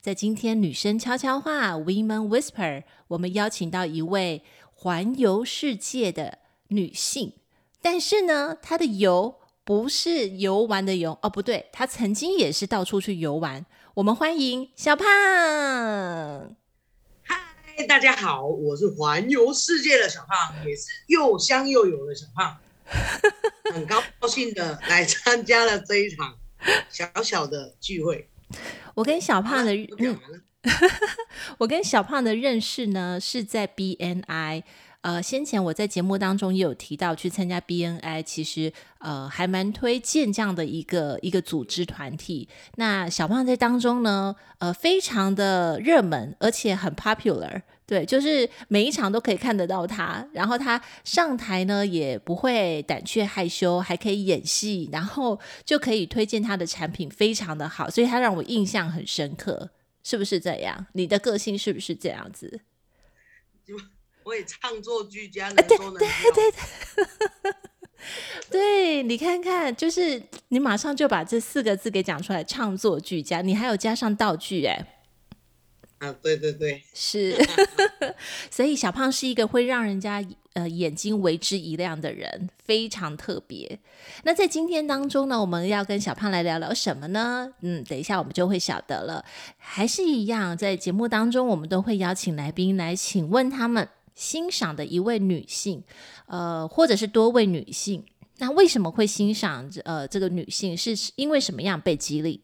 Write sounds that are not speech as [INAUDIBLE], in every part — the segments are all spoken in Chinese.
在今天女生悄悄话 Women Whisper，我们邀请到一位环游世界的女性，但是呢，她的游不是游玩的游哦，不对，她曾经也是到处去游玩。我们欢迎小胖。嗨，大家好，我是环游世界的小胖，也是又香又有的小胖，[LAUGHS] 很高兴的来参加了这一场。小小的聚会，我跟小胖的、嗯、我跟小胖的认识呢，是在 BNI。呃，先前我在节目当中也有提到，去参加 BNI，其实呃还蛮推荐这样的一个一个组织团体。那小胖在当中呢，呃，非常的热门，而且很 popular。对，就是每一场都可以看得到他，然后他上台呢也不会胆怯害羞，还可以演戏，然后就可以推荐他的产品，非常的好，所以他让我印象很深刻，是不是这样？你的个性是不是这样子？就 [LAUGHS] 我也唱作俱佳，能说能对对对对，[LAUGHS] 对，你看看，就是你马上就把这四个字给讲出来，唱作俱佳，你还有加上道具，哎。啊，对对对，[LAUGHS] 是，[LAUGHS] 所以小胖是一个会让人家呃眼睛为之一亮的人，非常特别。那在今天当中呢，我们要跟小胖来聊聊什么呢？嗯，等一下我们就会晓得了。还是一样，在节目当中，我们都会邀请来宾来请问他们欣赏的一位女性，呃，或者是多位女性。那为什么会欣赏呃这个女性？是因为什么样被激励？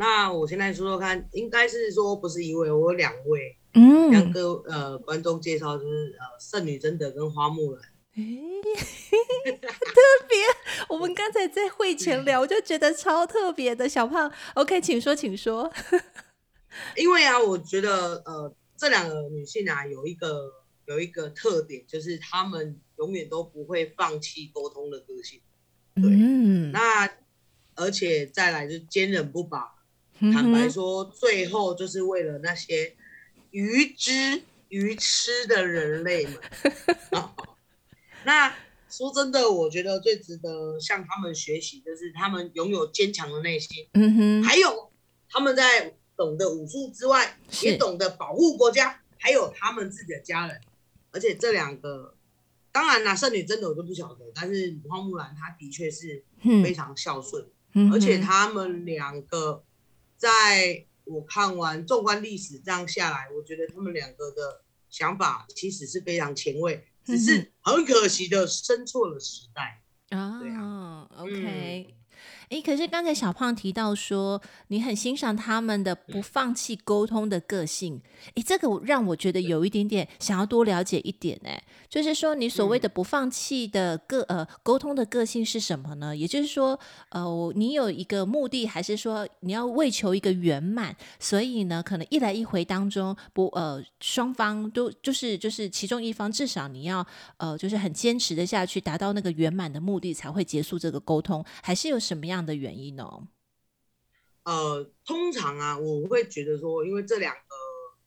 那我现在说说看，应该是说不是一位，我有两位，嗯，两个呃观众介绍就是呃圣女贞德跟花木兰，哎，[LAUGHS] 特别，我们刚才在会前聊，我就觉得超特别的，小胖，OK，请说，请说，[LAUGHS] 因为啊，我觉得呃这两个女性啊有一个有一个特点，就是她们永远都不会放弃沟通的个性，对，嗯，那而且再来就是坚韧不拔。坦白说，最后就是为了那些愚知愚痴的人类们。[LAUGHS] 那说真的，我觉得最值得向他们学习，就是他们拥有坚强的内心。嗯哼，还有他们在懂得武术之外，也懂得保护国家，还有他们自己的家人。而且这两个，当然啦，圣女真的我就不晓得，但是花木兰她的确是非常孝顺，而且他们两个。在我看完纵观历史这样下来，我觉得他们两个的想法其实是非常前卫，只是很可惜的生错了时代。啊，对啊，OK。嗯诶，可是刚才小胖提到说，你很欣赏他们的不放弃沟通的个性。诶，这个让我觉得有一点点想要多了解一点。诶，就是说你所谓的不放弃的个呃沟通的个性是什么呢？也就是说，呃，你有一个目的，还是说你要为求一个圆满？所以呢，可能一来一回当中不呃双方都就是就是其中一方至少你要呃就是很坚持的下去，达到那个圆满的目的才会结束这个沟通，还是有什么样？的原因哦，呃，通常啊，我会觉得说，因为这两个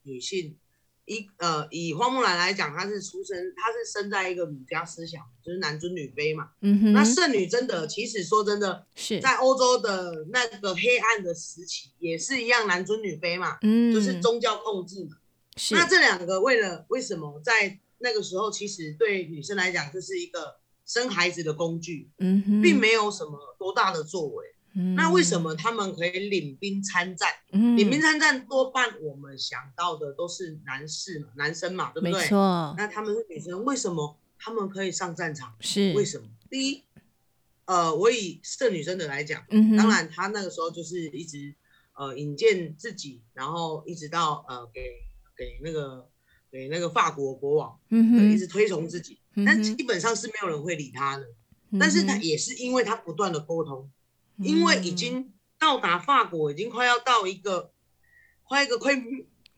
女性，一呃，以花木兰来讲，她是出生，她是生在一个儒家思想，就是男尊女卑嘛。嗯哼。那圣女真的，其实说真的，是在欧洲的那个黑暗的时期，也是一样男尊女卑嘛。嗯。就是宗教控制嘛。是。那这两个为了为什么在那个时候，其实对女生来讲，就是一个。生孩子的工具，嗯，并没有什么多大的作为。嗯，那为什么他们可以领兵参战？嗯，领兵参战多半我们想到的都是男士嘛，男生嘛，对不对？没错。那他们是女生，为什么他们可以上战场？是为什么？第一，呃，我以圣女生的来讲，嗯，当然他那个时候就是一直呃引荐自己，然后一直到呃给给那个给那个法国国王，嗯哼，一直推崇自己。但基本上是没有人会理他的，嗯、但是他也是因为他不断的沟通，嗯、因为已经到达法国已经快要到一个，快一个快，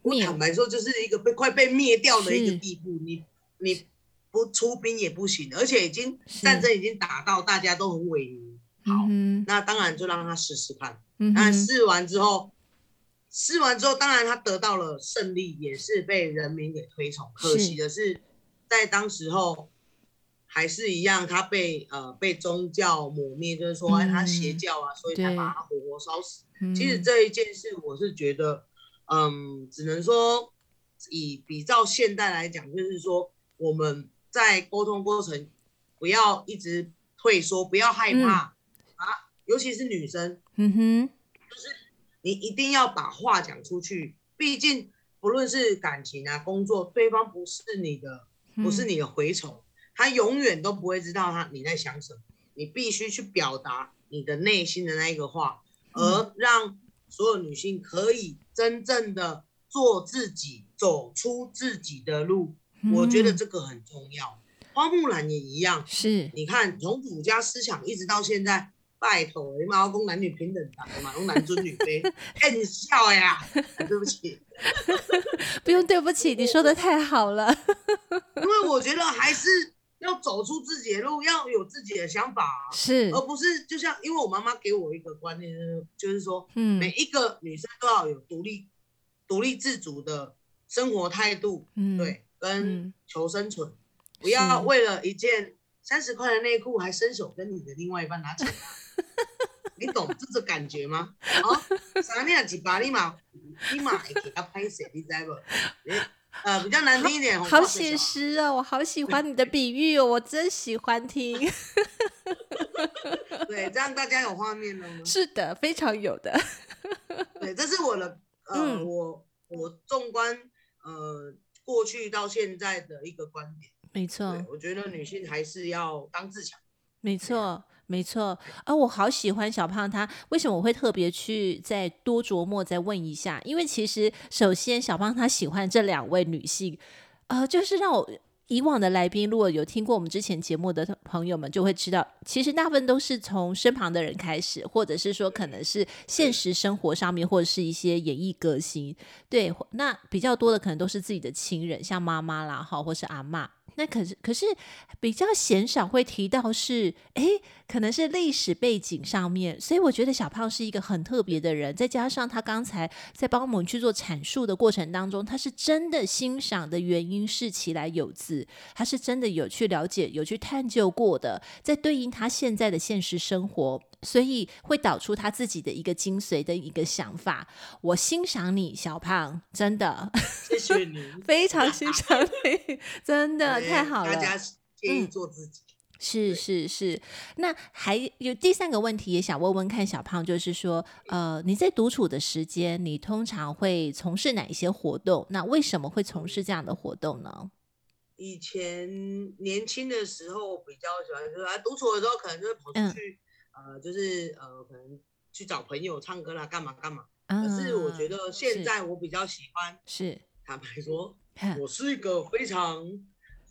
我坦白说就是一个被快被灭掉的一个地步。你你不出兵也不行，而且已经战争已经打到大家都很萎靡。好，嗯、那当然就让他试试看。那试完之后，试完之后，当然他得到了胜利，也是被人民给推崇。可惜的是，在当时候。还是一样，他被呃被宗教抹灭，就是说，哎，他邪教啊，嗯、所以才把他活活烧死。其实这一件事，我是觉得，嗯，只能说以比照现代来讲，就是说我们在沟通过程不要一直退缩，不要害怕、嗯、啊，尤其是女生，嗯哼，就是你一定要把话讲出去。毕竟不论是感情啊、工作，对方不是你的，不是你的蛔虫。嗯他永远都不会知道他你在想什么，你必须去表达你的内心的那一个话，而让所有女性可以真正的做自己，走出自己的路。我觉得这个很重要。花木兰也一样，是你看从儒家思想一直到现在，拜托，你妈公男女平等的嘛，用男尊女卑，[LAUGHS] 很笑呀。对不起，不用对不起，你说的太好了。[LAUGHS] 因为我觉得还是。要走出自己的路，要有自己的想法，是，而不是就像，因为我妈妈给我一个观念，就是说，嗯，每一个女生都要有独立、独立自主的生活态度，嗯，对，跟求生存，嗯、不要为了一件三十块的内裤还伸手跟你的另外一半拿钱，你懂这种感觉吗？啊，三两几把立马立马给他拍谁？你知不？呃，比较难听一点，好，好写实哦，我好喜欢你的比喻哦，我真喜欢听。[LAUGHS] 对，这样大家有画面了吗？是的，非常有的。[LAUGHS] 对，这是我的，呃，嗯、我我纵观呃过去到现在的一个观点。没错，我觉得女性还是要当自强。没错。没错，啊，我好喜欢小胖他，为什么我会特别去再多琢磨再问一下？因为其实首先小胖他喜欢这两位女性，呃，就是让我以往的来宾如果有听过我们之前节目的朋友们就会知道，其实大部分都是从身旁的人开始，或者是说可能是现实生活上面，或者是一些演艺歌星，对，那比较多的可能都是自己的亲人，像妈妈啦，哈，或是阿嬷。那可是，可是比较鲜少会提到是，哎，可能是历史背景上面，所以我觉得小胖是一个很特别的人。再加上他刚才在帮我们去做阐述的过程当中，他是真的欣赏的原因是其来有自，他是真的有去了解、有去探究过的，在对应他现在的现实生活。所以会导出他自己的一个精髓的一个想法。我欣赏你，小胖，真的，谢谢你，[LAUGHS] 非常欣赏你，[LAUGHS] 真的太好了。大家建议做自己，嗯、是是是。那还有第三个问题，也想问问看小胖，就是说，呃，你在独处的时间，你通常会从事哪一些活动？那为什么会从事这样的活动呢？以前年轻的时候比较喜欢，就是独处的时候，可能就会跑出去。嗯呃，就是呃，可能去找朋友唱歌啦，干嘛干嘛。啊、可是我觉得现在我比较喜欢，是坦白说，我是一个非常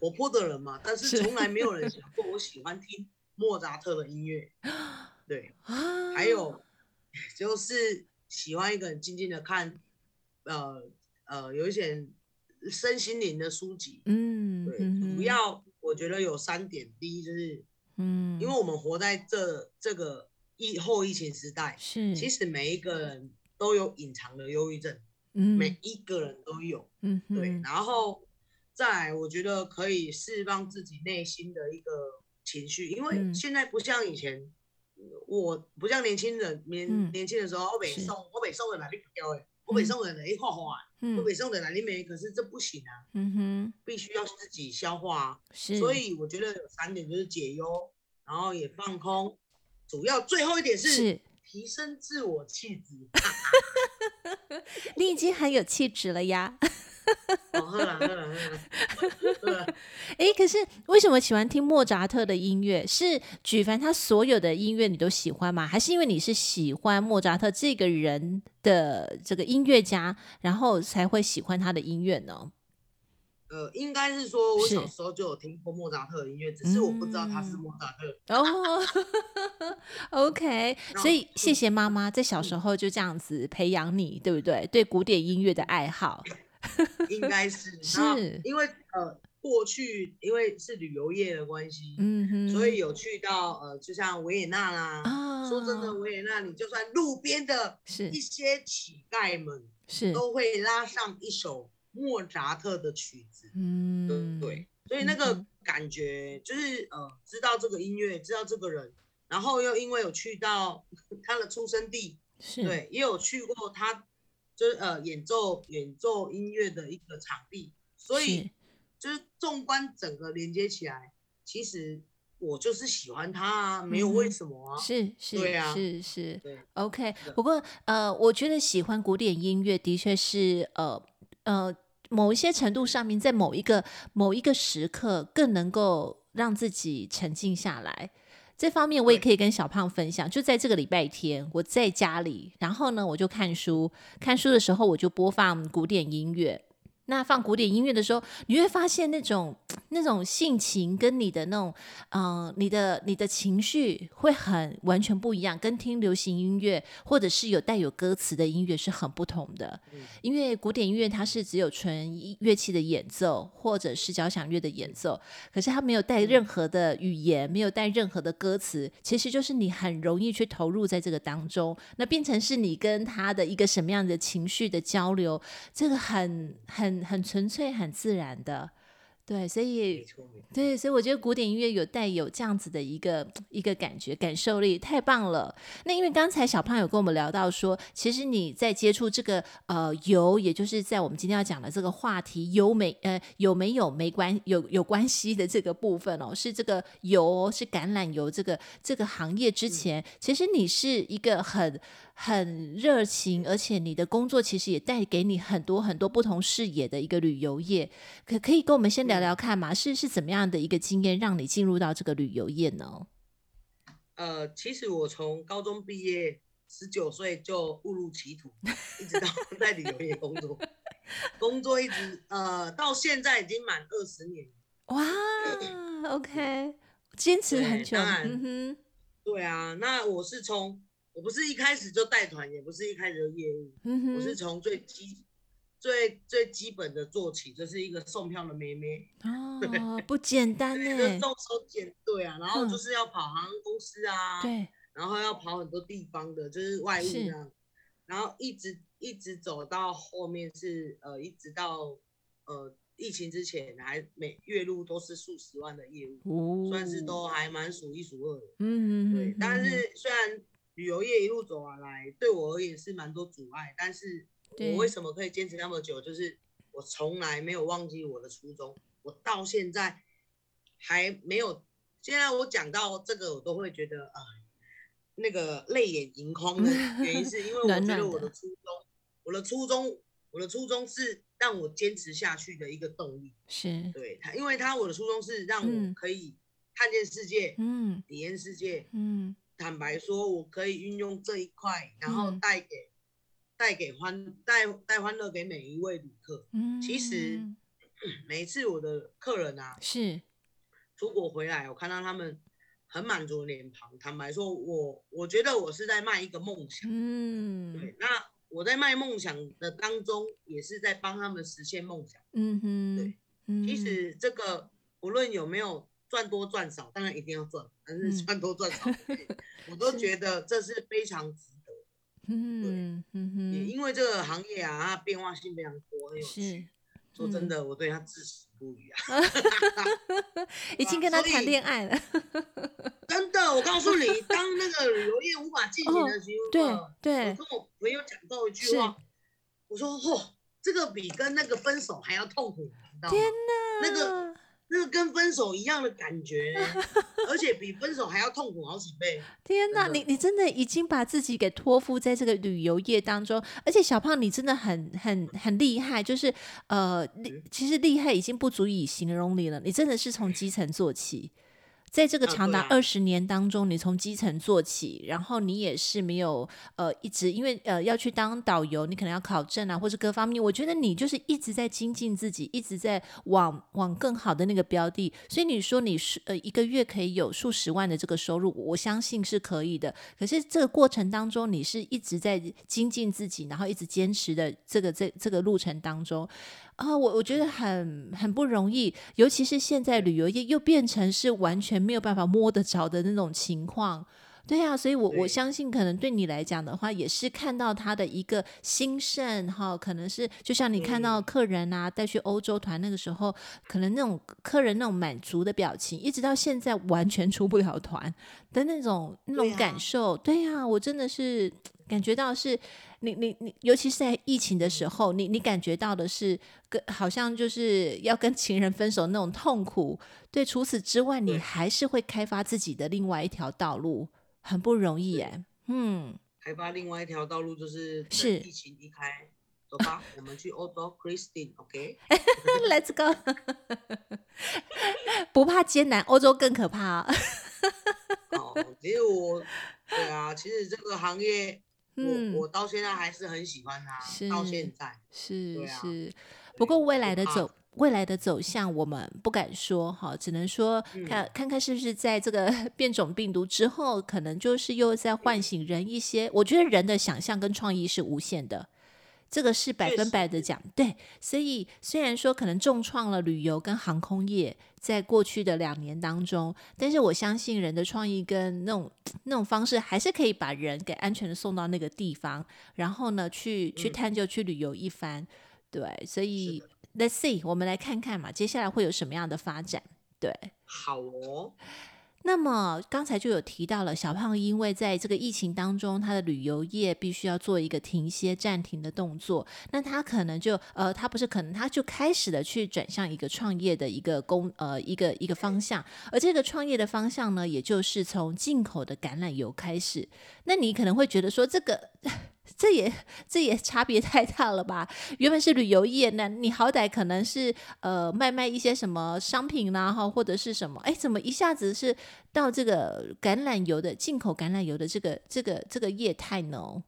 活泼的人嘛，但是从来没有人想 [LAUGHS] 过我喜欢听莫扎特的音乐。对，[LAUGHS] 啊、还有就是喜欢一个人静静的看，呃呃，有一些身心灵的书籍。嗯，对，主要我觉得有三点，第一就是。嗯，因为我们活在这这个疫后疫情时代，是。其实每一个人都有隐藏的忧郁症，嗯，每一个人都有，嗯，对，然后再来，我觉得可以释放自己内心的一个情绪，因为现在不像以前，嗯、我不像年轻人年、嗯、年轻的时候，我北送我北送的哪里不掉哎，我北宋的哪里画画，嗯，我北宋的哪里没，可是这不行啊，嗯哼，必须要自己消化，是，所以我觉得有三点就是解忧。然后也放空，主要最后一点是。提升自我气质。[LAUGHS] 你已经很有气质了呀！哦，喝了喝了喝了。哎，[LAUGHS] 可是为什么喜欢听莫扎特的音乐？是举凡他所有的音乐你都喜欢吗？还是因为你是喜欢莫扎特这个人的这个音乐家，然后才会喜欢他的音乐呢？呃，应该是说，我小时候就有听过莫扎特的音乐，只是我不知道他是莫扎特。哦，OK，[LAUGHS] 所以谢谢妈妈在小时候就这样子培养你，对不对？对古典音乐的爱好，[LAUGHS] 应该是。是，因为呃，过去因为是旅游业的关系，嗯哼，所以有去到呃，就像维也纳啦。啊，说真的，维也纳你就算路边的是。一些乞丐们，是。都会拉上一首。莫扎特的曲子，嗯，对对，所以那个感觉就是呃，知道这个音乐，知道这个人，然后又因为有去到 [LAUGHS] 他的出生地，是。对，也有去过他就是呃演奏演奏音乐的一个场地，所以就是纵观整个连接起来，其实我就是喜欢他啊，没有为什么啊，是是，对啊，是是，OK。不过呃，我觉得喜欢古典音乐的确是呃。呃，某一些程度上面，在某一个某一个时刻，更能够让自己沉静下来。这方面我也可以跟小胖分享。就在这个礼拜天，我在家里，然后呢，我就看书。看书的时候，我就播放古典音乐。那放古典音乐的时候，你会发现那种 [TSK] 那种性情跟你的那种，嗯、呃，你的你的情绪会很完全不一样，跟听流行音乐或者是有带有歌词的音乐是很不同的。嗯、因为古典音乐它是只有纯乐器的演奏，或者是交响乐的演奏，可是它没有带任何的语言，没有带任何的歌词，其实就是你很容易去投入在这个当中，那变成是你跟他的一个什么样的情绪的交流，这个很很。很很纯粹、很自然的，对，所以对，所以我觉得古典音乐有带有这样子的一个一个感觉、感受力，太棒了。那因为刚才小胖有跟我们聊到说，其实你在接触这个呃油，也就是在我们今天要讲的这个话题，有没呃有没有没关有有关系的这个部分哦，是这个油是橄榄油这个这个行业之前，嗯、其实你是一个很。很热情，而且你的工作其实也带给你很多很多不同视野的一个旅游业，可可以跟我们先聊聊看吗？是是怎么样的一个经验让你进入到这个旅游业呢？呃，其实我从高中毕业，十九岁就误入歧途，一直到在旅游业工作，工作一直呃到现在已经满二十年。哇，[LAUGHS] OK，坚持很久。对啊，那我是从。我不是一开始就带团，也不是一开始就业务，嗯、我是从最基、最最基本的做起，就是一个送票的妹妹哦，不简单 [LAUGHS] 呢，就动手捡对啊，然后就是要跑航空公司啊，对、嗯，然后要跑很多地方的，就是外务这样，然后一直一直走到后面是呃，一直到呃疫情之前，还每月入都是数十万的业务，哦、算是都还蛮数一数二的，嗯嗯对，但是虽然。旅游业一路走完来，对我而言是蛮多阻碍，但是我为什么可以坚持那么久？就是我从来没有忘记我的初衷，我到现在还没有。现在我讲到这个，我都会觉得啊、呃，那个泪眼盈眶的原因，是因为我 [LAUGHS] 觉得我的初衷，我的初衷，我的初衷是让我坚持下去的一个动力。是对他，因为他我的初衷是让我可以看见世界，嗯，体验世界，嗯。坦白说，我可以运用这一块，然后带给带、嗯、给欢带带欢乐给每一位旅客。嗯，其 [CLEARS THROAT] 实每一次我的客人啊，是出国回来，我看到他们很满足的脸庞。坦白说，我我觉得我是在卖一个梦想。嗯，对。那我在卖梦想的当中，也是在帮他们实现梦想。嗯哼，对。嗯、其实这个无论有没有。赚多赚少，当然一定要赚，但是赚多赚少，嗯、[LAUGHS] 我都觉得这是非常值得对，也因为这个行业啊，它变化性非常多，很有趣。是，说真的，我对他至死不渝啊。[LAUGHS] [LAUGHS] 已经跟他谈恋爱了。真的，我告诉你，当那个旅游业无法进行的时候，对对，我跟我朋友讲到一句话，我说：嚯，这个比跟那个分手还要痛苦，你知道吗？天哪，那个。那个跟分手一样的感觉，而且比分手还要痛苦好几倍。天哪，你你真的已经把自己给托付在这个旅游业当中，而且小胖你真的很很很厉害，就是呃，其实厉害已经不足以形容你了。你真的是从基层做起，在这个长达二十年当中，你从基层做起，然后你也是没有呃一直因为呃要去当导游，你可能要考证啊，或是各方面，我觉得你就是一直在精进自己，一直在往往更好的那个标的。所以你说你是呃一个月可以有数十万的这个收入，我相信是可以的。可是这个过程当中，你是一直在精进自己，然后一直坚持的这个这这个路程当中。啊、哦，我我觉得很很不容易，尤其是现在旅游业又变成是完全没有办法摸得着的那种情况，对呀、啊，所以我我相信可能对你来讲的话，也是看到他的一个兴盛哈，可能是就像你看到客人啊带去欧洲团那个时候，可能那种客人那种满足的表情，一直到现在完全出不了团的那种那种感受，对呀、我真的是感觉到是。你你你，尤其是在疫情的时候，你你感觉到的是，跟好像就是要跟情人分手那种痛苦。对，除此之外，你还是会开发自己的另外一条道路，很不容易耶。嗯，开发另外一条道路就是是疫情离开，走吧，我们去欧洲，Christine，OK？Let's [LAUGHS] go，不怕艰难，欧洲更可怕。哦，其实我，对啊，其实这个行业。嗯，我到现在还是很喜欢他，是到现在是、啊、是，不过未来的走未来的走向我们不敢说哈，只能说看、嗯、看看是不是在这个 [LAUGHS] 变种病毒之后，可能就是又在唤醒人一些。我觉得人的想象跟创意是无限的。这个是百分百的讲，对，所以虽然说可能重创了旅游跟航空业，在过去的两年当中，但是我相信人的创意跟那种那种方式，还是可以把人给安全的送到那个地方，然后呢，去去探究、去旅游一番，对，所以 Let's see，我们来看看嘛，接下来会有什么样的发展？对，好哦。那么刚才就有提到了小胖，因为在这个疫情当中，他的旅游业必须要做一个停歇、暂停的动作，那他可能就呃，他不是可能，他就开始了去转向一个创业的一个工呃一个一个方向，而这个创业的方向呢，也就是从进口的橄榄油开始。那你可能会觉得说这个。这也这也差别太大了吧？原本是旅游业，那你好歹可能是呃卖卖一些什么商品啦，哈，或者是什么？哎，怎么一下子是到这个橄榄油的进口橄榄油的这个这个这个业态呢？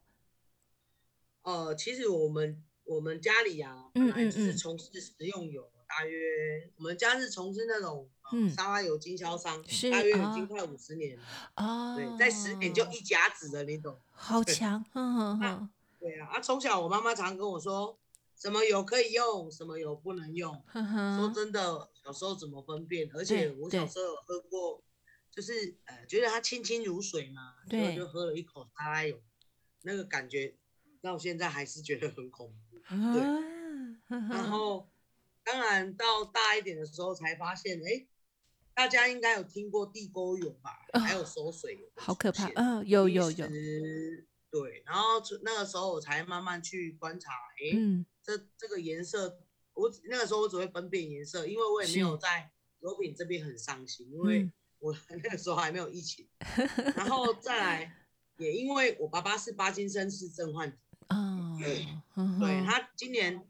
呃，其实我们我们家里啊，本来是从事食用油，大约我们家是从事那种。嗯，沙拉油经销商，是大约已经快五十年了。哦，对，在十年就一甲子的那种，好强。嗯嗯，[LAUGHS] 对啊，啊，从小我妈妈常跟我说，什么油可以用，什么油不能用。嗯、说真的，小时候怎么分辨？而且我小时候有喝过，就是呃，觉得它清清如水嘛，所以就喝了一口沙拉油，那个感觉到现在还是觉得很恐怖。对，嗯、然后当然到大一点的时候才发现，哎、欸。大家应该有听过地沟油吧？哦、还有缩水油，好可怕！嗯、哦，有有有。对，然后那个时候我才慢慢去观察，哎、这这个颜色，我那个时候我只会分辨颜色，因为我也没有在油品这边很上心，因为我 [LAUGHS] 那个时候还没有疫情。嗯、然后再来，也因为我爸爸是巴金森氏症患者，[LAUGHS] 对他今年，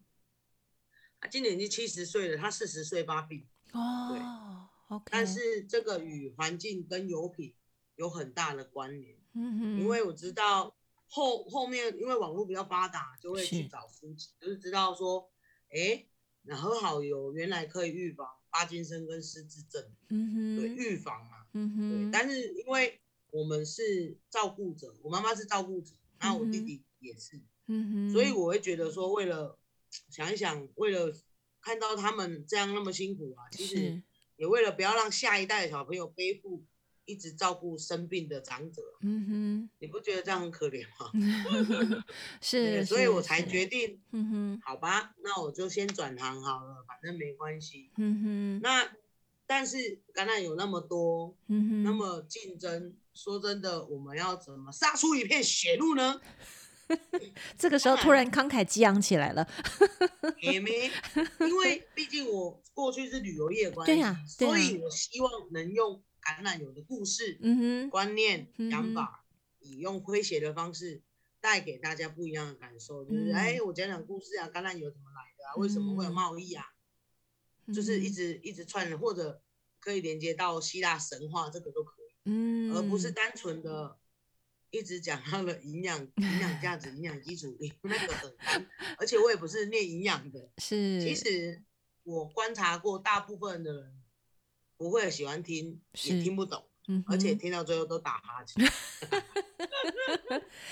他今年已经七十岁了，他四十岁发病，哦，对。但是这个与环境跟油品有很大的关联，嗯哼，因为我知道后后面因为网络比较发达，就会去找书籍，就是知道说，哎，那喝好油原来可以预防帕金森跟失智症，嗯哼，对，预防嘛，嗯哼，对。但是因为我们是照顾者，我妈妈是照顾者，然后我弟弟也是，嗯哼，所以我会觉得说，为了想一想，为了看到他们这样那么辛苦啊，其实。也为了不要让下一代的小朋友背负一直照顾生病的长者，嗯哼，你不觉得这样很可怜吗？[LAUGHS] 是，所以我才决定，嗯哼，好吧，那我就先转行好了，反正没关系，嗯哼。那但是橄榄有那么多，嗯哼，那么竞争，说真的，我们要怎么杀出一片血路呢？[LAUGHS] 这个时候突然慷慨激昂起来了，[LAUGHS] 也没，因为毕竟我过去是旅游业关系，对呀，所以我希望能用橄榄油的故事、嗯、观念、想法，以用诙谐的方式带给大家不一样的感受，就是哎，我讲讲故事啊，橄榄油怎么来的啊？为什么会有贸易啊？就是一直一直串，或者。可以连接到希腊神话，这个都可以，嗯，而不是单纯的一直讲他的营养、营养价值、营养基础，[LAUGHS] 那个很干。而且我也不是念营养的，[LAUGHS] 是，其实我观察过，大部分的人不会喜欢听，也听不懂。嗯，而且听到最后都打哈欠。[LAUGHS]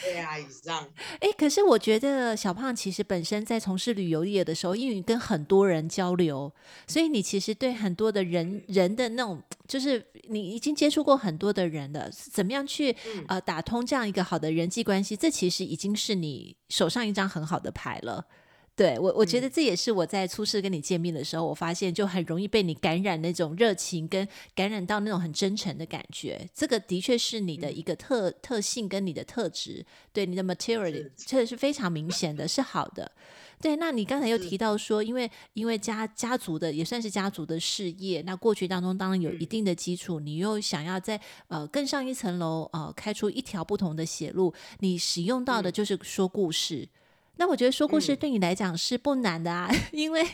对啊，以上。哎、欸，可是我觉得小胖其实本身在从事旅游业的时候，因为你跟很多人交流，所以你其实对很多的人人的那种，就是你已经接触过很多的人了，怎么样去、嗯、呃打通这样一个好的人际关系，这其实已经是你手上一张很好的牌了。对我，我觉得这也是我在初次跟你见面的时候，我发现就很容易被你感染那种热情，跟感染到那种很真诚的感觉。这个的确是你的一个特特性跟你的特质，对你的 material，这是非常明显的，是好的。对，那你刚才又提到说，因为因为家家族的也算是家族的事业，那过去当中当然有一定的基础，你又想要在呃更上一层楼，呃开出一条不同的血路，你使用到的就是说故事。那我觉得说故事对你来讲是不难的啊，嗯、[LAUGHS] 因为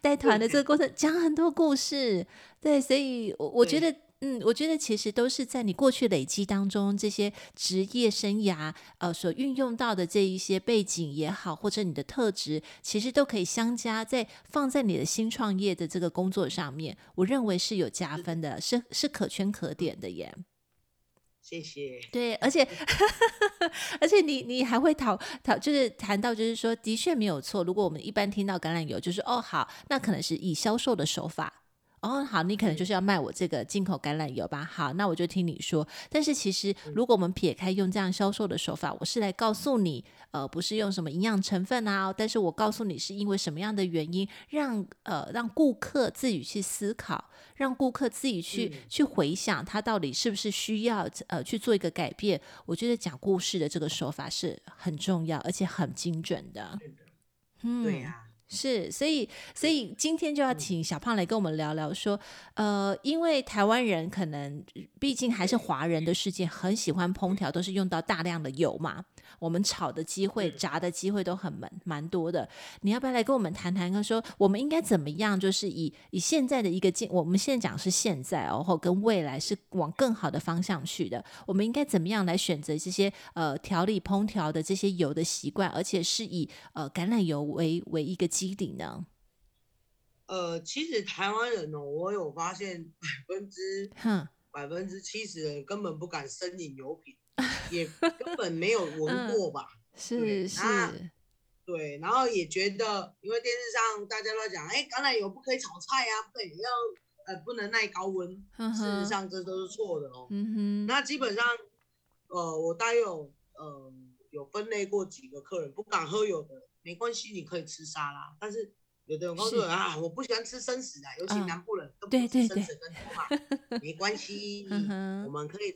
带团的这个过程讲很多故事，对，所以我我觉得，嗯，我觉得其实都是在你过去累积当中这些职业生涯呃所运用到的这一些背景也好，或者你的特质，其实都可以相加在放在你的新创业的这个工作上面，我认为是有加分的，是是可圈可点的耶。谢谢。对，而且 [LAUGHS] [LAUGHS] 而且你你还会讨讨，就是谈到就是说，的确没有错。如果我们一般听到橄榄油，就是哦好，那可能是以销售的手法。哦，好，你可能就是要卖我这个进口橄榄油吧？好，那我就听你说。但是其实，如果我们撇开用这样销售的手法，我是来告诉你，呃，不是用什么营养成分啊，但是我告诉你是因为什么样的原因，让呃让顾客自己去思考，让顾客自己去、嗯、去回想他到底是不是需要呃去做一个改变。我觉得讲故事的这个手法是很重要，而且很精准的。嗯，对呀、啊。是，所以，所以今天就要请小胖来跟我们聊聊，说，呃，因为台湾人可能毕竟还是华人的世界，很喜欢烹调，都是用到大量的油嘛。我们炒的机会、炸的机会都很蛮蛮多的。你要不要来跟我们谈谈？说我们应该怎么样？就是以以现在的一个进，我们现在讲是现在哦，或跟未来是往更好的方向去的。我们应该怎么样来选择这些呃调理烹调的这些油的习惯，而且是以呃橄榄油为为一个基底呢？呃，其实台湾人哦，我有发现百分之哼百分之七十的人根本不敢生饮油品。也根本没有闻过吧？嗯、是是，对，然后也觉得，因为电视上大家都在讲，哎、欸，橄榄油不可以炒菜啊，不可以要呃不能耐高温。嗯、事实上这都是错的哦。嗯哼。那基本上，呃，我大约有呃有分类过几个客人不敢喝油的，没关系，你可以吃沙拉。但是有的人告诉我啊，我不喜欢吃生食的，尤其南部人都不吃生食跟牛嘛，没关系，嗯，我们可以。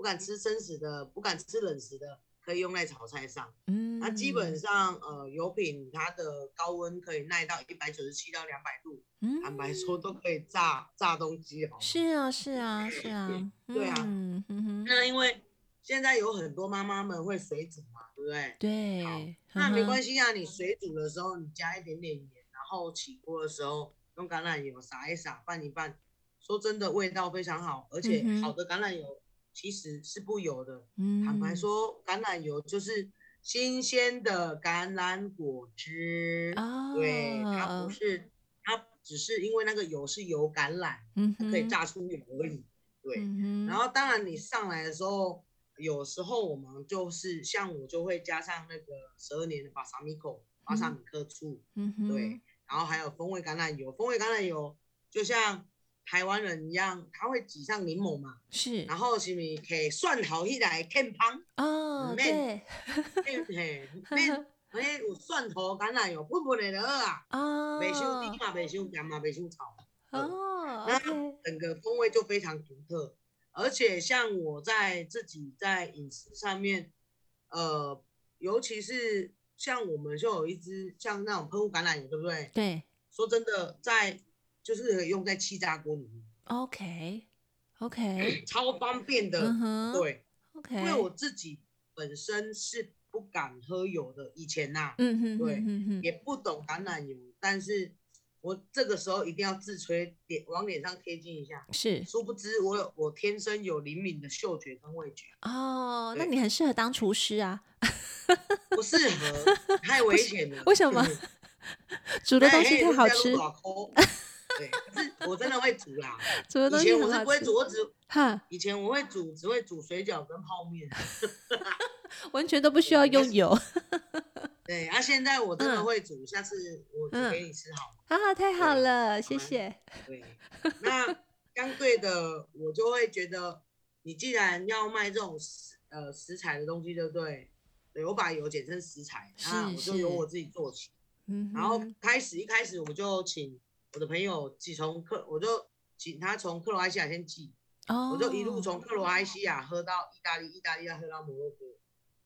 不敢吃生食的，不敢吃冷食的，可以用在炒菜上。嗯，那基本上，呃，油品它的高温可以耐到一百九十七到两百度。嗯，坦白说都可以炸炸东西哦。是啊，是啊，是啊。对啊。嗯哼。那因为现在有很多妈妈们会水煮嘛，对不对？对。好，那没关系啊，你水煮的时候你加一点点盐，然后起锅的时候用橄榄油撒一撒，拌一拌。说真的，味道非常好，而且好的橄榄油。其实是不油的，嗯，坦白说，橄榄油就是新鲜的橄榄果汁，哦，对，它不是，它只是因为那个油是油橄榄，嗯，可以榨出油而已，对，嗯，然后当然你上来的时候，有时候我们就是像我就会加上那个十二年的巴萨米口巴萨米克醋，嗯，对，然后还有风味橄榄油，风味橄榄油就像。台湾人一样，他会挤上柠檬嘛？是，然后是咪可以蒜头一来添香哦，对，嘿 [LAUGHS] 嘿，嘿，有蒜头橄榄油喷喷的了啊，哦，袂伤甜嘛，袂伤咸嘛，袂伤臭哦，那整个风味就非常独特，而且像我在自己在饮食上面，呃，尤其是像我们就有一支像那种喷雾橄榄油，对不对？对，说真的，在就是用在气炸锅里面，OK OK，超方便的，uh-huh. 对，OK。因为我自己本身是不敢喝油的，以前呐、啊，嗯哼，对，嗯哼，也不懂橄榄油，但是我这个时候一定要自吹，脸往脸上贴近一下。是，殊不知我有我天生有灵敏的嗅觉跟味觉。哦，那你很适合当厨师啊。[LAUGHS] 不适合，太危险了。为什么？[LAUGHS] 煮的东西太好吃。对，可是我真的会煮啦。[LAUGHS] 煮的东西以前我是不会煮，我只哈。以前我会煮，只会煮水饺跟泡面，[LAUGHS] 完全都不需要用油。对，啊，现在我真的会煮，下次我煮给你吃好。啊，太好了，谢谢。对，那相对的，我就会觉得，你既然要卖这种食呃食材的东西，对不对？对，我把油简称食材，那我就由我自己做起。嗯，然后开始一开始我就请。我的朋友寄从克，我就请他从克罗埃西亚先寄，oh. 我就一路从克罗埃西亚喝到意大利，意大利要喝到摩洛哥。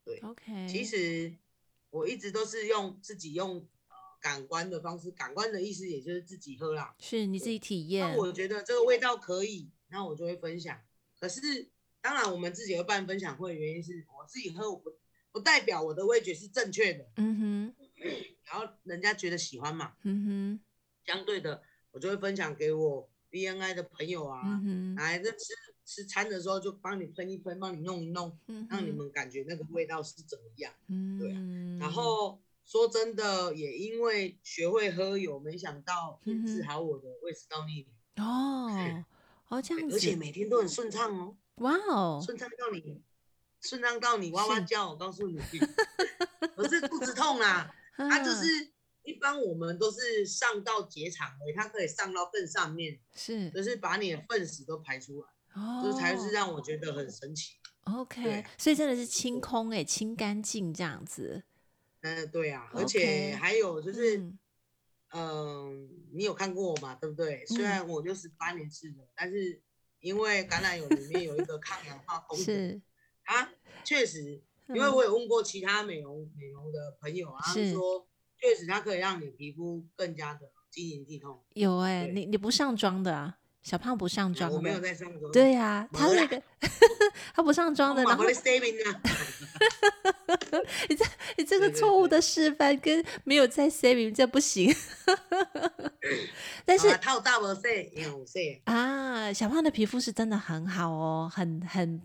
对，OK。其实我一直都是用自己用呃感官的方式，感官的意思也就是自己喝啦，是你自己体验。那我觉得这个味道可以，那我就会分享。可是当然我们自己会办分享会，原因是我自己喝，我不不代表我的味觉是正确的。嗯哼。然后人家觉得喜欢嘛。嗯哼。相对的，我就会分享给我 BNI 的朋友啊，嗯、来这吃吃餐的时候就帮你喷一喷，帮你弄一弄，嗯，让你们感觉那个味道是怎么样，嗯，对、啊。然后说真的，也因为学会喝油，没想到治好我的胃食道逆流哦，[LAUGHS] 哦这样子，而且每天都很顺畅哦，哇哦，顺畅到你顺畅到你哇哇叫，我告诉你，[LAUGHS] 我是肚子痛啦，[LAUGHS] 它、啊、就是。一般我们都是上到结肠而已，它可以上到更上面，是，就是把你的粪屎都排出来，哦，这才是让我觉得很神奇。OK，所以真的是清空哎，清干净这样子。嗯，对啊，而且还有就是，嗯、呃，你有看过我嘛？对不对？虽然我就十八年次的，但是因为橄榄油里面有一个抗氧化功能，是啊，确实，因为我有问过其他美容美容的朋友啊，他们说。确实，它可以让你皮肤更加的晶莹剔透。有哎、欸，你你不上妆的啊？小胖不上妆，我没有在上妆。对呀、啊，他那个 [LAUGHS] 他不上妆的，然后 [LAUGHS] [LAUGHS] 你这你这个错误的示范跟没有在 saving 这不行。[LAUGHS] 但是套大毛色，有色啊，小胖的皮肤是真的很好哦，很很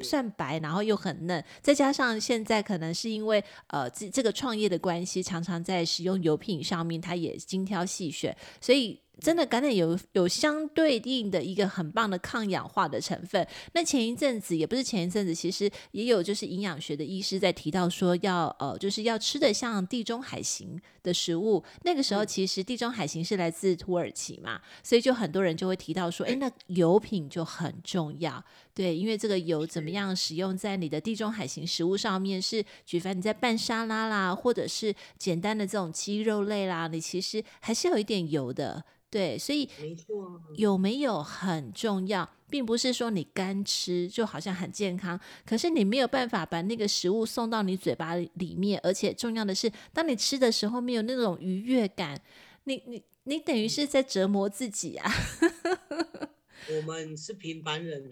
算白，然后又很嫩，再加上现在可能是因为呃这这个创业的关系，常常在使用油品上面，他也精挑细选，所以。真的橄榄油有相对应的一个很棒的抗氧化的成分。那前一阵子也不是前一阵子，其实也有就是营养学的医师在提到说要呃就是要吃的像地中海型的食物。那个时候其实地中海型是来自土耳其嘛，所以就很多人就会提到说，哎，那油品就很重要。对，因为这个油怎么样使用在你的地中海型食物上面，是举凡你在拌沙拉啦，或者是简单的这种鸡肉类啦，你其实还是有一点油的。对，所以有没有很重要，并不是说你干吃就好像很健康，可是你没有办法把那个食物送到你嘴巴里面，而且重要的是，当你吃的时候没有那种愉悦感，你你你等于是在折磨自己啊！[LAUGHS] 我们是平凡人。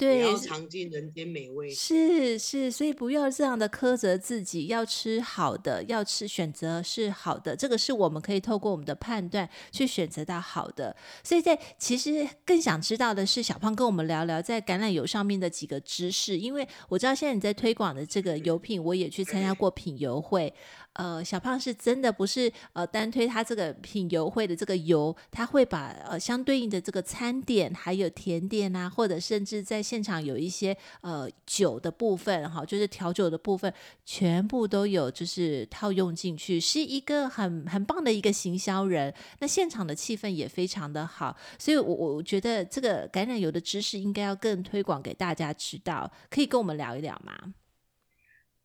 对，要尝尽人间美味。是是，所以不要这样的苛责自己，要吃好的，要吃选择是好的，这个是我们可以透过我们的判断去选择到好的。所以在其实更想知道的是，小胖跟我们聊聊在橄榄油上面的几个知识，因为我知道现在你在推广的这个油品，我也去参加过品油会。呃，小胖是真的不是呃单推他这个品油会的这个油，他会把呃相对应的这个餐点，还有甜点啊，或者甚至在现场有一些呃酒的部分哈，就是调酒的部分，全部都有就是套用进去，是一个很很棒的一个行销人。那现场的气氛也非常的好，所以我我觉得这个橄榄油的知识应该要更推广给大家知道，可以跟我们聊一聊吗？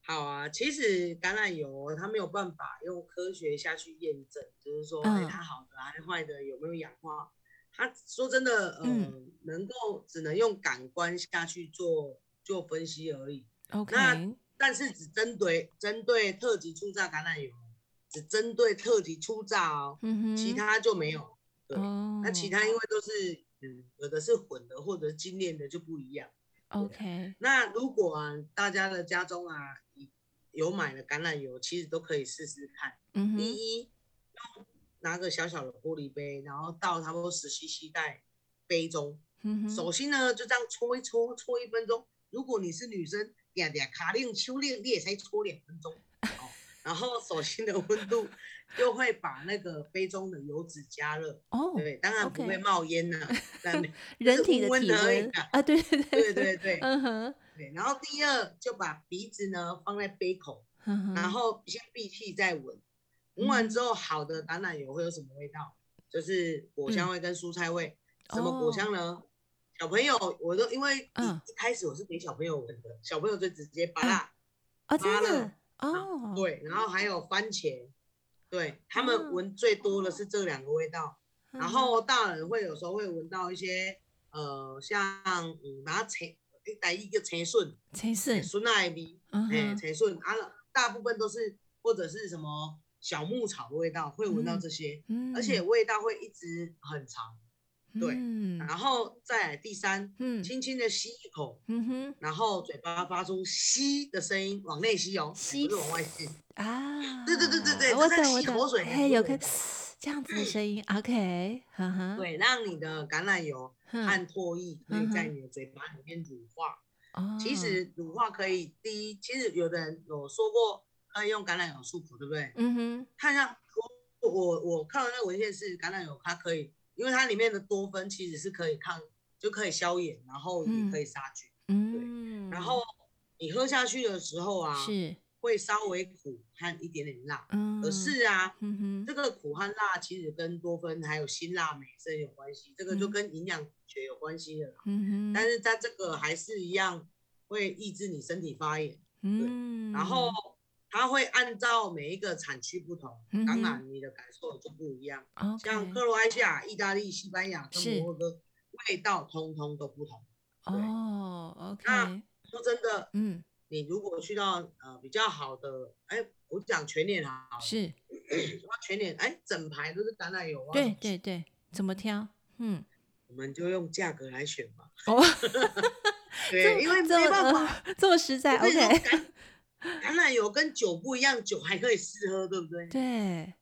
好啊，其实橄榄油它没有办法用科学下去验证，就是说，哎，它好的还是坏的，有没有氧化？它说真的，嗯，嗯能够只能用感官下去做做分析而已。OK，那但是只针对针对特级初榨橄榄油，只针对特级初榨哦，嗯，其他就没有。对，oh. 那其他因为都是，嗯，有的是混的或者精炼的就不一样。OK，那如果啊，大家的家中啊。有买的橄榄油，其实都可以试试看。嗯哼。第一，拿个小小的玻璃杯，然后倒差不多十 CC 在杯中。嗯、手心呢就这样搓一搓，搓一分钟。如果你是女生，点点卡令秋令，你也才搓两分钟。哦，然后手心的温度就会把那个杯中的油脂加热。哦，对，当然不会冒烟呐、啊。Okay. 人体的体温啊，对对对对对对。嗯哼。对，然后第二就把鼻子呢放在杯口，[LAUGHS] 嗯、然后先闭气再闻。闻完之后，好的橄榄油会有什么味道？就是果香味跟蔬菜味。嗯、什么果香呢？哦小朋友，我都因为一、开始我是给小朋友闻的，小朋友就直接扒拉，啊、哦，真的哦，对，然后还有番茄，对他们闻最多的是这两个味道，嗯、然后大人会有时候会闻到一些呃，像嗯，拿陈一带一个陈笋，陈笋，笋奶味，哎，陈笋。啊，大部分都是或者是什么小牧草的味道，会闻到这些，嗯，而且味道会一直很长。对，嗯、然后再来第三，嗯，轻轻的吸一口，嗯哼，然后嘴巴发出吸的声音，往内吸哦，吸不是往外吸啊。对对对对对，我在吸口水，哎，有个这样子的声音，OK，呵呵，对，让你的橄榄油和唾液可以在你的嘴巴里面乳化。哦，其实乳化可以，第一，其实有的人有说过可以用橄榄油漱口，对不对？嗯哼，看一下，我我我看到那个文献是橄榄油，它可以。因为它里面的多酚其实是可以抗，就可以消炎，然后也可以杀菌。嗯，对。然后你喝下去的时候啊，是会稍微苦和一点点辣。嗯。可是啊，嗯哼，这个苦和辣其实跟多酚还有辛辣美参有关系，这个就跟营养学有关系的啦。嗯哼。但是它这个还是一样会抑制你身体发炎。嗯。然后。它会按照每一个产区不同，嗯、当然你的感受就不一样。像克罗埃西亚、意大利、西班牙跟摩洛哥，味道通通都不同。哦，OK。那说真的，嗯，你如果去到呃比较好的，哎，我讲全脸好，是，[CLEARS THROAT] 全脸，哎，整排都是橄榄油啊。对对对，怎么挑？嗯，我们就用价格来选吧。哦，[LAUGHS] 对，因为没办法，这么实在，OK。橄榄油跟酒不一样，酒还可以试喝，对不对？对，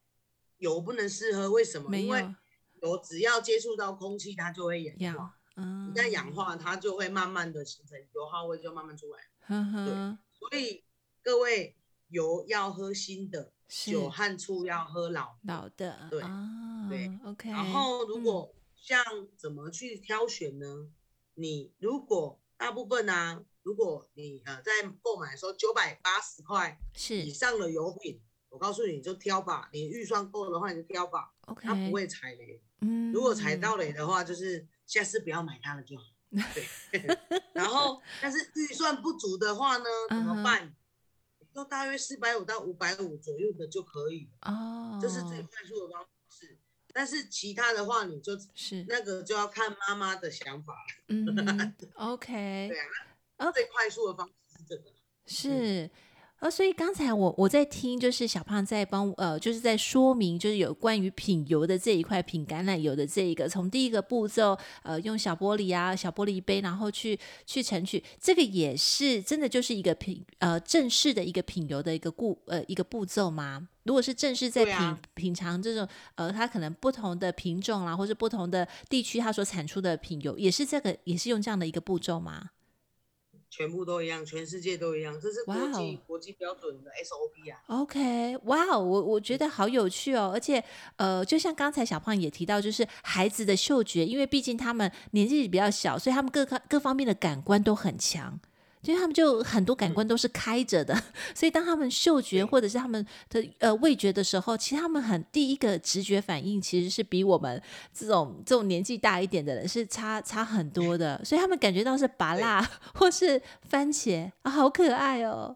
油不能试喝，为什么？因为油只要接触到空气，它就会氧化。嗯，一旦氧化，它就会慢慢的形成油耗味，就慢慢出来。呵呵对，所以各位油要喝新的，酒和醋要喝老老的。对，对，OK。然后如果像怎么去挑选呢？你如果大部分呢？如果你呃在购买的时候九百八十块是以上的油品，我告诉你，你就挑吧。你预算够的话，你就挑吧。OK，它不会踩雷。嗯，如果踩到雷的话，就是下次不要买它了就好。对。然后，但是预算不足的话呢，怎么办？就大约四百五到五百五左右的就可以。哦，这是最快速的方式。但是其他的话，你就是那个就要看妈妈的想法。嗯，[LAUGHS] OK。对啊。最快速的方式是这个，是，呃，所以刚才我我在听，就是小胖在帮呃，就是在说明，就是有关于品油的这一块，品橄榄油的这一个，从第一个步骤，呃，用小玻璃啊，小玻璃杯，然后去去盛取，这个也是真的就是一个品呃正式的一个品油的一个步呃一个步骤吗？如果是正式在品、啊、品尝这种呃，它可能不同的品种啦，或是不同的地区它所产出的品油，也是这个也是用这样的一个步骤吗？全部都一样，全世界都一样，这是国际 Wow 国际标准的 SOP 啊。OK，哇哦，我我觉得好有趣哦，而且呃，就像刚才小胖也提到，就是孩子的嗅觉，因为毕竟他们年纪比较小，所以他们各各方面的感官都很强。所以他们就很多感官都是开着的，嗯、[LAUGHS] 所以当他们嗅觉或者是他们的呃味觉的时候，其实他们很第一个直觉反应其实是比我们这种这种年纪大一点的人是差差很多的，所以他们感觉到是拔辣 [LAUGHS] 或是番茄啊，好可爱哦。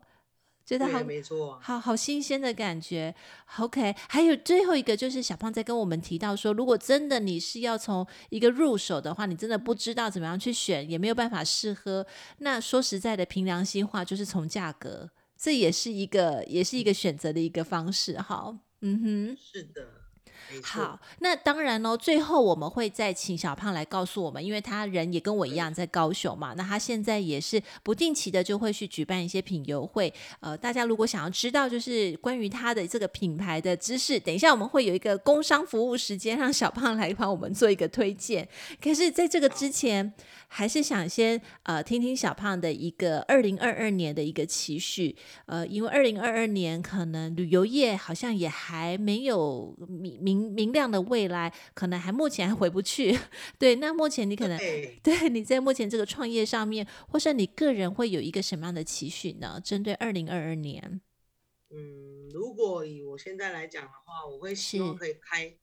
觉得好，没错，好好新鲜的感觉。OK，还有最后一个就是小胖在跟我们提到说，如果真的你是要从一个入手的话，你真的不知道怎么样去选，也没有办法试喝。那说实在的，凭良心话，就是从价格，这也是一个，也是一个选择的一个方式。好，嗯哼，是的。好，那当然喽。最后我们会再请小胖来告诉我们，因为他人也跟我一样在高雄嘛。那他现在也是不定期的就会去举办一些品游会。呃，大家如果想要知道就是关于他的这个品牌的知识，等一下我们会有一个工商服务时间，让小胖来帮我们做一个推荐。可是在这个之前，还是想先呃听听小胖的一个二零二二年的一个期许。呃，因为二零二二年可能旅游业好像也还没有明明。明亮的未来可能还目前还回不去，[LAUGHS] 对。那目前你可能对，[LAUGHS] 对你在目前这个创业上面，或是你个人会有一个什么样的期许呢？针对二零二二年，嗯，如果以我现在来讲的话，我会希望可以开。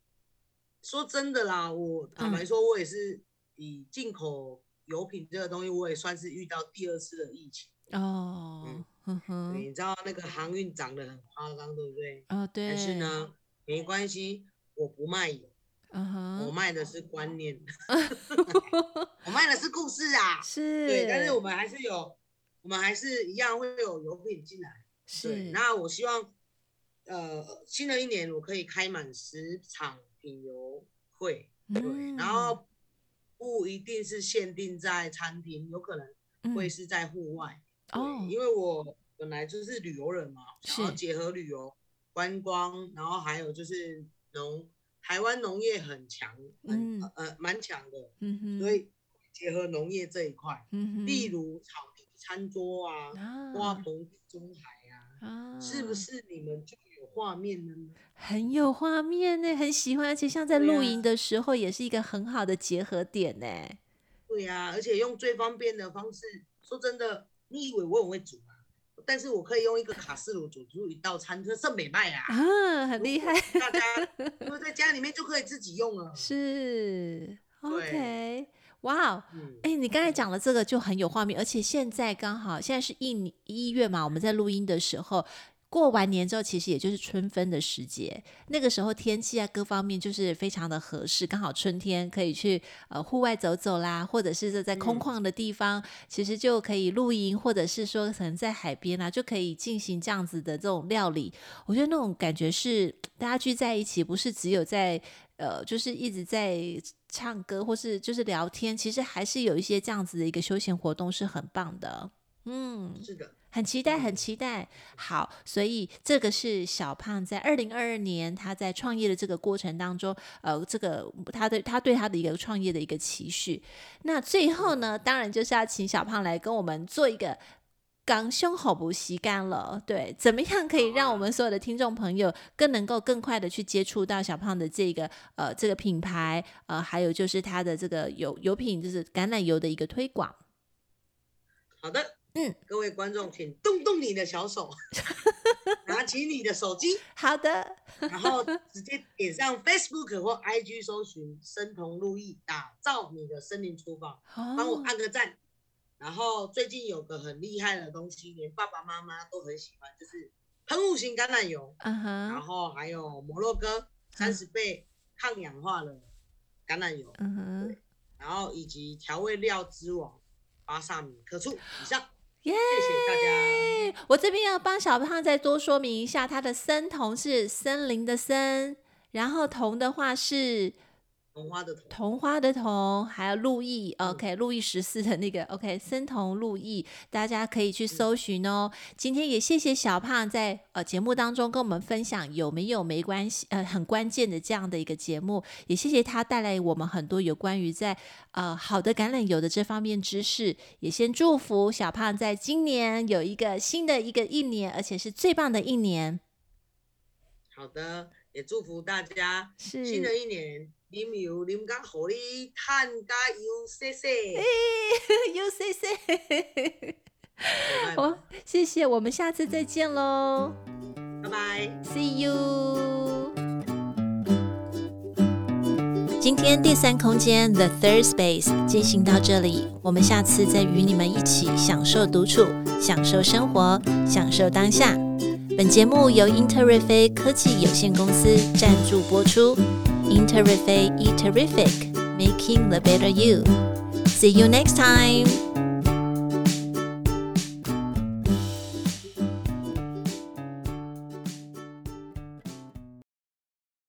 说真的啦，我坦白说，我也是以进口油品这个东西，我也算是遇到第二次的疫情哦。嗯哼哼，你知道那个航运涨得很夸张，对不对？哦，对。但是呢，没关系。我不卖油，uh huh. 我卖的是观念，[LAUGHS] 我卖的是故事啊，是，对，但是我们还是有，我们还是一样会有油品进来，是。那我希望，呃，新的一年我可以开满十场品油会，对，嗯、然后不一定是限定在餐厅，有可能会是在户外，哦、嗯，因为我本来就是旅游人嘛，然后结合旅游观光，然后还有就是。农台湾农业很强，嗯呃蛮强的，嗯哼，所以结合农业这一块，嗯哼，例如草坪餐桌啊，花棚中台啊，是不是你们就有画面呢？很有画面呢，很喜欢，而且像在露营的时候，也是一个很好的结合点呢。对呀，而且用最方便的方式，说真的，你以为我很会煮吗？但是我可以用一个卡式炉煮出一道餐，这是美卖啊！啊，很厉害！大家 [LAUGHS] 如果在家里面就可以自己用了。是，OK，哇哦！哎，你刚才讲的这个就很有画面，而且现在刚好现在是一一月嘛，我们在录音的时候。过完年之后，其实也就是春分的时节，那个时候天气啊各方面就是非常的合适，刚好春天可以去呃户外走走啦，或者是在空旷的地方，嗯、其实就可以露营，或者是说可能在海边啊，就可以进行这样子的这种料理。我觉得那种感觉是大家聚在一起，不是只有在呃就是一直在唱歌或是就是聊天，其实还是有一些这样子的一个休闲活动是很棒的。嗯，是的。很期待，很期待。好，所以这个是小胖在二零二二年他在创业的这个过程当中，呃，这个他的他对他的一个创业的一个期许。那最后呢，当然就是要请小胖来跟我们做一个港胸口不吸干了。对，怎么样可以让我们所有的听众朋友更能够更快的去接触到小胖的这个呃这个品牌，呃，还有就是他的这个油油品，就是橄榄油的一个推广。好的。嗯，各位观众，请动动你的小手，[LAUGHS] 拿起你的手机，好的，然后直接点上 Facebook 或 IG 搜寻“生同路易”，打造你的森林厨房，帮我按个赞。然后最近有个很厉害的东西，连爸爸妈妈都很喜欢，就是喷雾型橄榄油。然后还有摩洛哥三十倍抗氧化的橄榄油。然后以及调味料之王巴萨米克醋以上。耶！谢谢大家。我这边要帮小胖再多说明一下，它的森同是森林的森，然后同的话是。桐花的桐，桐花的桐，还有路易，OK，路易十四的那个，OK，森同路易，大家可以去搜寻哦。嗯、今天也谢谢小胖在呃节目当中跟我们分享有没有没关系，呃，很关键的这样的一个节目，也谢谢他带来我们很多有关于在呃好的橄榄油的这方面知识。也先祝福小胖在今年有一个新的一个一年，而且是最棒的一年。好的，也祝福大家是新的一年。饮油，啉甲互你趁甲油洗洗，油洗洗。好，谢谢，我们下次再见喽，拜拜，See you。今天第三空间 The Third Space 进行到这里，我们下次再与你们一起享受独处，享受生活，享受当下。本节目由英特瑞飞科技有限公司赞助播出。Interific, Terrific, making the better you. See you next time.